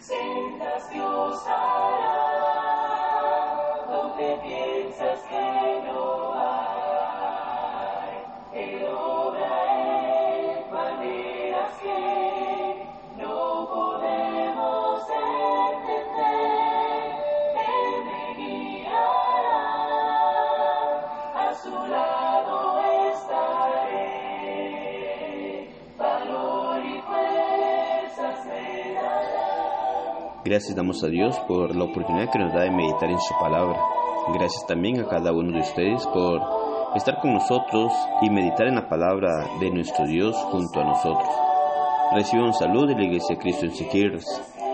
sendas Dios hará, piensas que Gracias damos a Dios por la oportunidad que nos da de meditar en su palabra. Gracias también a cada uno de ustedes por estar con nosotros y meditar en la palabra de nuestro Dios junto a nosotros. Reciban salud de la Iglesia de Cristo en Siquirres.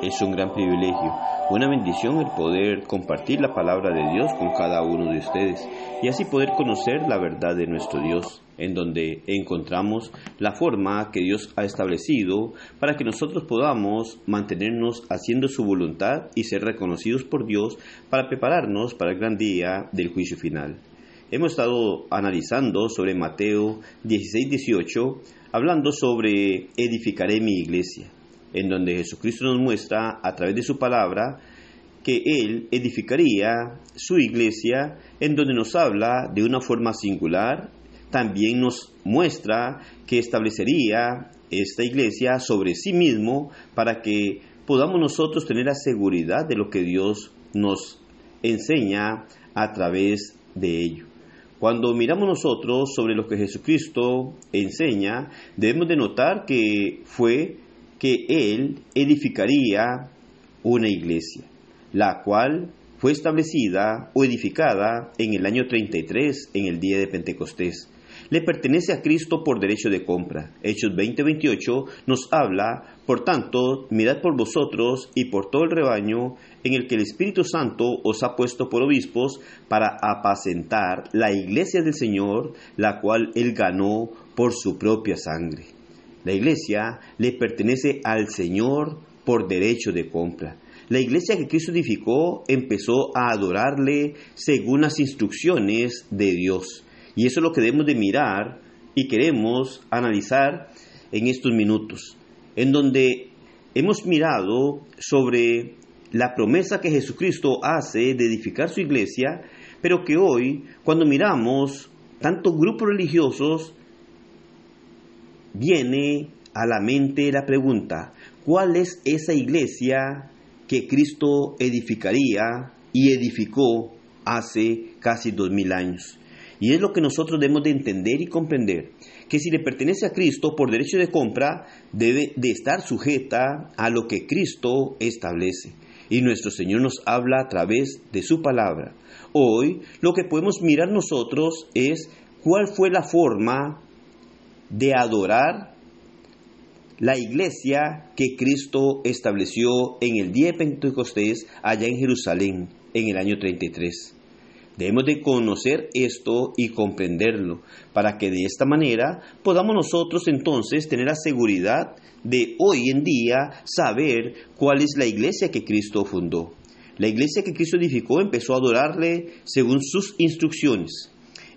Es un gran privilegio, una bendición el poder compartir la palabra de Dios con cada uno de ustedes y así poder conocer la verdad de nuestro Dios, en donde encontramos la forma que Dios ha establecido para que nosotros podamos mantenernos haciendo su voluntad y ser reconocidos por Dios para prepararnos para el gran día del juicio final. Hemos estado analizando sobre Mateo 16-18, hablando sobre edificaré mi iglesia, en donde Jesucristo nos muestra a través de su palabra que Él edificaría su iglesia, en donde nos habla de una forma singular, también nos muestra que establecería esta iglesia sobre sí mismo para que podamos nosotros tener la seguridad de lo que Dios nos enseña a través de ello. Cuando miramos nosotros sobre lo que Jesucristo enseña, debemos de notar que fue que Él edificaría una iglesia, la cual fue establecida o edificada en el año 33, en el día de Pentecostés. Le pertenece a Cristo por derecho de compra. Hechos 20:28 nos habla, por tanto, mirad por vosotros y por todo el rebaño en el que el Espíritu Santo os ha puesto por obispos para apacentar la iglesia del Señor, la cual él ganó por su propia sangre. La iglesia le pertenece al Señor por derecho de compra. La iglesia que Cristo edificó empezó a adorarle según las instrucciones de Dios. Y eso es lo que debemos de mirar y queremos analizar en estos minutos, en donde hemos mirado sobre la promesa que Jesucristo hace de edificar su iglesia, pero que hoy, cuando miramos tantos grupos religiosos, viene a la mente la pregunta, ¿cuál es esa iglesia que Cristo edificaría y edificó hace casi dos mil años? Y es lo que nosotros debemos de entender y comprender, que si le pertenece a Cristo por derecho de compra, debe de estar sujeta a lo que Cristo establece. Y nuestro Señor nos habla a través de su palabra. Hoy lo que podemos mirar nosotros es cuál fue la forma de adorar la iglesia que Cristo estableció en el día de Pentecostés allá en Jerusalén en el año 33. Debemos de conocer esto y comprenderlo para que de esta manera podamos nosotros entonces tener la seguridad de hoy en día saber cuál es la iglesia que Cristo fundó. La iglesia que Cristo edificó empezó a adorarle según sus instrucciones.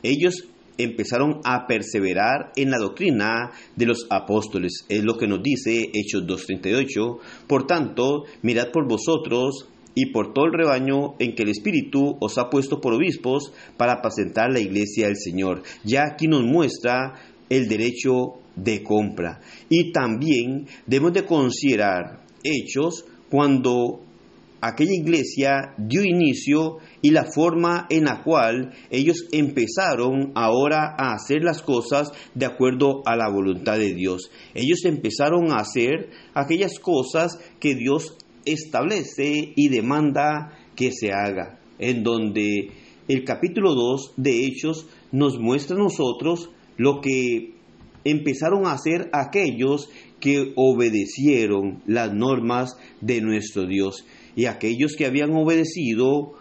Ellos empezaron a perseverar en la doctrina de los apóstoles. Es lo que nos dice Hechos 2.38. Por tanto, mirad por vosotros y por todo el rebaño en que el Espíritu os ha puesto por obispos para apacentar la iglesia del Señor. Ya aquí nos muestra el derecho de compra. Y también debemos de considerar hechos cuando aquella iglesia dio inicio y la forma en la cual ellos empezaron ahora a hacer las cosas de acuerdo a la voluntad de Dios. Ellos empezaron a hacer aquellas cosas que Dios establece y demanda que se haga, en donde el capítulo 2 de Hechos nos muestra a nosotros lo que empezaron a hacer aquellos que obedecieron las normas de nuestro Dios y aquellos que habían obedecido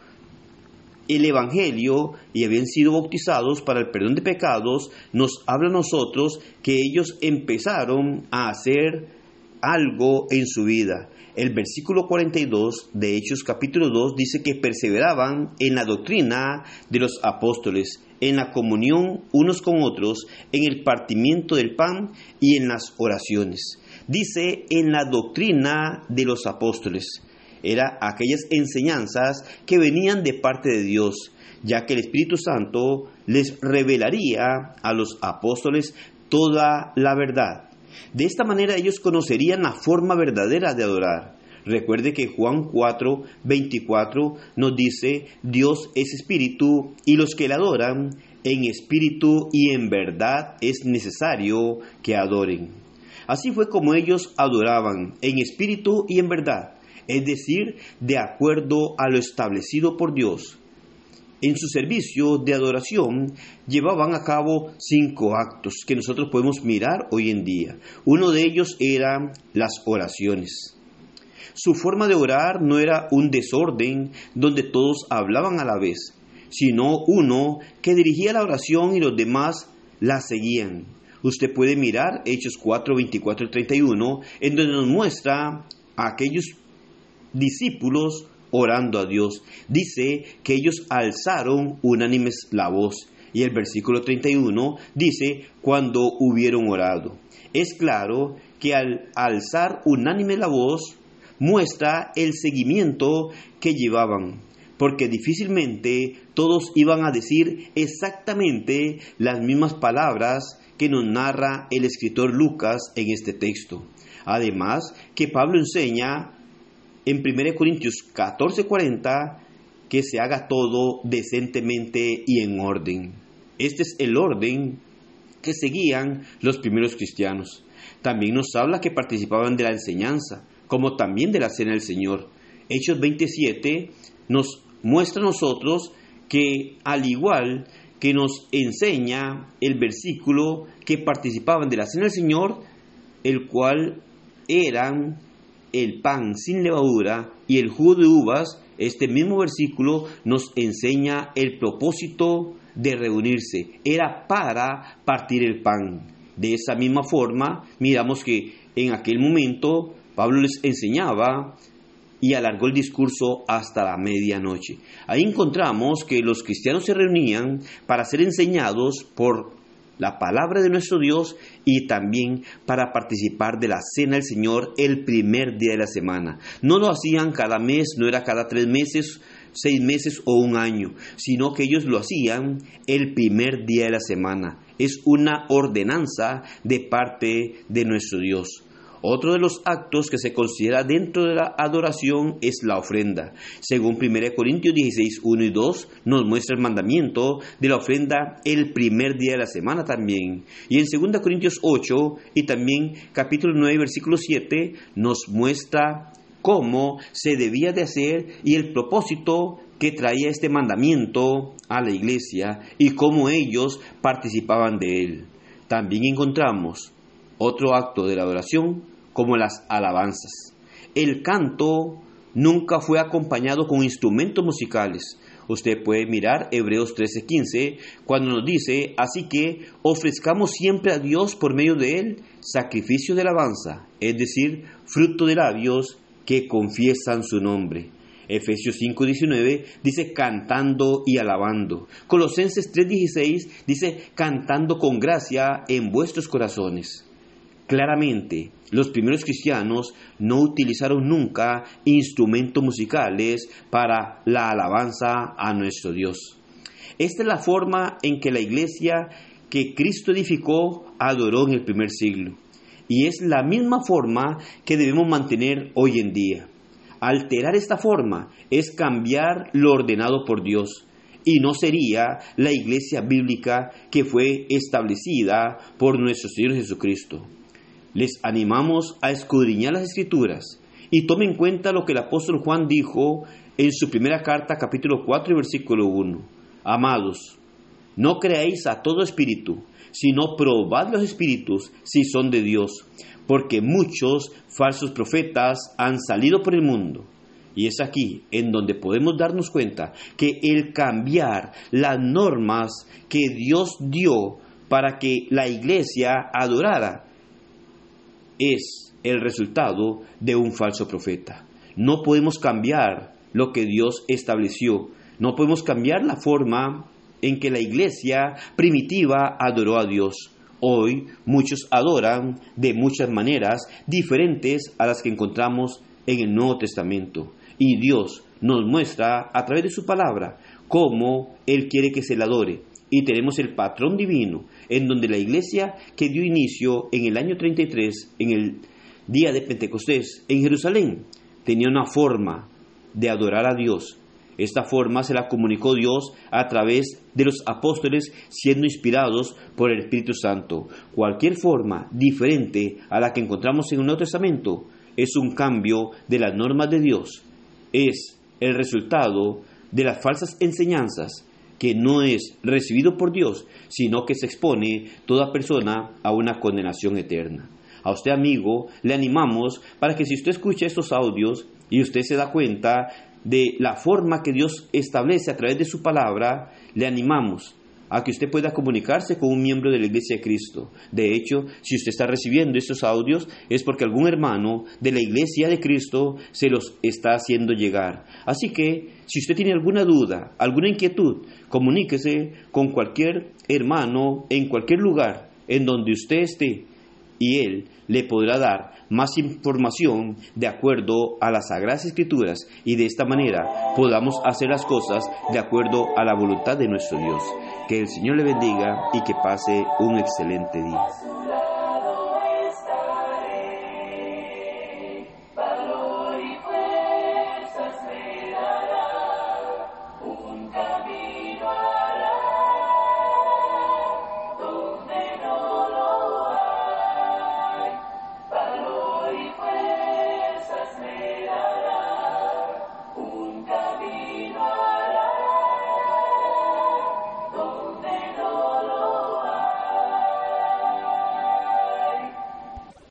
el Evangelio y habían sido bautizados para el perdón de pecados, nos habla a nosotros que ellos empezaron a hacer algo en su vida. El versículo 42 de Hechos capítulo 2 dice que perseveraban en la doctrina de los apóstoles, en la comunión unos con otros, en el partimiento del pan y en las oraciones. dice en la doctrina de los apóstoles. Era aquellas enseñanzas que venían de parte de Dios, ya que el Espíritu Santo les revelaría a los apóstoles toda la verdad. De esta manera ellos conocerían la forma verdadera de adorar. Recuerde que Juan 4, 24 nos dice, Dios es espíritu y los que le adoran en espíritu y en verdad es necesario que adoren. Así fue como ellos adoraban en espíritu y en verdad, es decir, de acuerdo a lo establecido por Dios. En su servicio de adoración llevaban a cabo cinco actos que nosotros podemos mirar hoy en día. Uno de ellos eran las oraciones. Su forma de orar no era un desorden donde todos hablaban a la vez, sino uno que dirigía la oración y los demás la seguían. Usted puede mirar Hechos 4, 24 y 31, en donde nos muestra a aquellos discípulos orando a Dios. Dice que ellos alzaron unánimes la voz. Y el versículo 31 dice, cuando hubieron orado. Es claro que al alzar unánime la voz, muestra el seguimiento que llevaban, porque difícilmente todos iban a decir exactamente las mismas palabras que nos narra el escritor Lucas en este texto. Además, que Pablo enseña en 1 Corintios 14:40 que se haga todo decentemente y en orden. Este es el orden que seguían los primeros cristianos. También nos habla que participaban de la enseñanza, como también de la cena del Señor. Hechos 27 nos muestra a nosotros que al igual que nos enseña el versículo que participaban de la cena del Señor, el cual eran el pan sin levadura y el jugo de uvas, este mismo versículo nos enseña el propósito de reunirse. Era para partir el pan. De esa misma forma, miramos que en aquel momento Pablo les enseñaba y alargó el discurso hasta la medianoche. Ahí encontramos que los cristianos se reunían para ser enseñados por la palabra de nuestro Dios y también para participar de la cena del Señor el primer día de la semana. No lo hacían cada mes, no era cada tres meses, seis meses o un año, sino que ellos lo hacían el primer día de la semana. Es una ordenanza de parte de nuestro Dios. Otro de los actos que se considera dentro de la adoración es la ofrenda. Según 1 Corintios 16, 1 y 2 nos muestra el mandamiento de la ofrenda el primer día de la semana también. Y en 2 Corintios 8 y también capítulo 9, versículo 7 nos muestra cómo se debía de hacer y el propósito que traía este mandamiento a la iglesia y cómo ellos participaban de él. También encontramos otro acto de la adoración como las alabanzas. El canto nunca fue acompañado con instrumentos musicales. Usted puede mirar Hebreos 13:15 cuando nos dice, así que ofrezcamos siempre a Dios por medio de él sacrificio de alabanza, es decir, fruto de labios que confiesan su nombre. Efesios 5:19 dice cantando y alabando. Colosenses 3:16 dice cantando con gracia en vuestros corazones. Claramente, los primeros cristianos no utilizaron nunca instrumentos musicales para la alabanza a nuestro Dios. Esta es la forma en que la iglesia que Cristo edificó adoró en el primer siglo. Y es la misma forma que debemos mantener hoy en día. Alterar esta forma es cambiar lo ordenado por Dios y no sería la iglesia bíblica que fue establecida por nuestro Señor Jesucristo les animamos a escudriñar las escrituras y tomen en cuenta lo que el apóstol Juan dijo en su primera carta capítulo 4 versículo 1. Amados, no creáis a todo espíritu, sino probad los espíritus si son de Dios, porque muchos falsos profetas han salido por el mundo. Y es aquí en donde podemos darnos cuenta que el cambiar las normas que Dios dio para que la iglesia adorara es el resultado de un falso profeta. No podemos cambiar lo que Dios estableció. No podemos cambiar la forma en que la iglesia primitiva adoró a Dios. Hoy muchos adoran de muchas maneras diferentes a las que encontramos en el Nuevo Testamento. Y Dios nos muestra a través de su palabra cómo Él quiere que se le adore. Y tenemos el patrón divino, en donde la iglesia que dio inicio en el año 33, en el día de Pentecostés, en Jerusalén, tenía una forma de adorar a Dios. Esta forma se la comunicó Dios a través de los apóstoles siendo inspirados por el Espíritu Santo. Cualquier forma diferente a la que encontramos en el Nuevo Testamento es un cambio de las normas de Dios. Es el resultado de las falsas enseñanzas que no es recibido por Dios, sino que se expone toda persona a una condenación eterna. A usted, amigo, le animamos para que si usted escucha estos audios y usted se da cuenta de la forma que Dios establece a través de su palabra, le animamos a que usted pueda comunicarse con un miembro de la Iglesia de Cristo. De hecho, si usted está recibiendo estos audios es porque algún hermano de la Iglesia de Cristo se los está haciendo llegar. Así que, si usted tiene alguna duda, alguna inquietud, comuníquese con cualquier hermano en cualquier lugar en donde usted esté y él le podrá dar más información de acuerdo a las Sagradas Escrituras y de esta manera podamos hacer las cosas de acuerdo a la voluntad de nuestro Dios. Que el Señor le bendiga y que pase un excelente día.